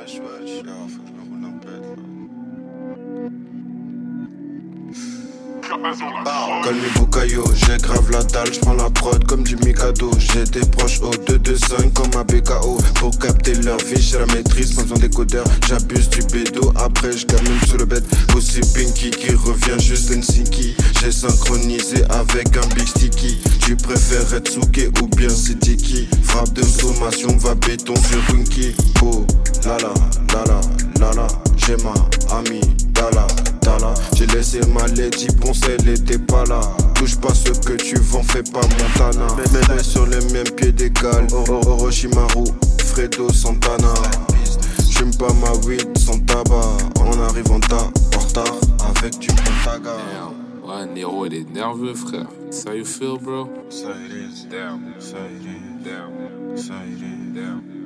Wesh, wesh, ja, faut que je me roule un pet là. Call me Bukayo, j'ai grave la dalle, j'prends la prod comme du Mikado. J'ai des proches au 225 comme un BKO Pour capter leur vie, j'ai la maîtrise, sans besoin d'écouteur J'abuse du bédo, après j'gamine sous le bed. Aussi Pinky qui revient juste Helsinki J'ai synchronisé avec un big sticky. Tu préfères être souké ou bien Sidiki Frappe de sommation, va béton sur Runky Oh, la la, la la, la la J'ai ma amie, Dala, Dala J'ai laissé ma lady poncer, elle était pas là Touche pas ce que tu vends, fais pas Montana Mais mets sur les mêmes pieds d'égal Orochimaru, Fredo, Santana J'aime pas ma weed sans tabac On arrive en tas, en retard Avec du Pontaga Damn. Ouais, Nero, il est nerveux, frère. How you feel, bro? Ça it is, Damn. ça it is, Damn. ça it is Damn. Damn.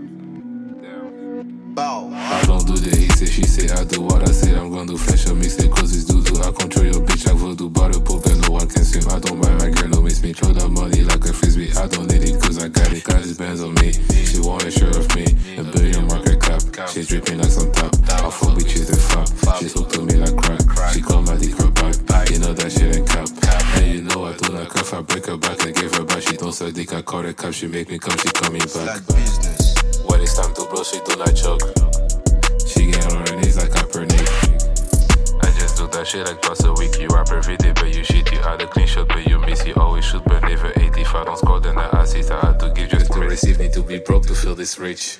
I don't do the he say, she say, I do what I say. I'm gonna do flash up, mix it, cause it's doo doo. I control your bitch like voodoo. Bottle pop and no one can swim. I don't mind my girl, no miss me. Throw the money like a frisbee. I don't need it, cause I got it. Got his bands on me. She want a shirt of me. A billion market cap. She dripping like some top. I fuck bitches and fap. She hooked to me like crack. She call my dick her back. You know that shit ain't cap. And you know I do not cuff. I break her back and give her back. She don't suck dick. I call her cap. She make me come. She coming back. Like business When it's time to blow, she do not choke. Shit like twice a week. You rap every day, but you shit. You had a clean shot, but you miss. You always shoot, but never 80. If I don't score, then I assist. I had to give just to receive. Need to be broke to feel this rich.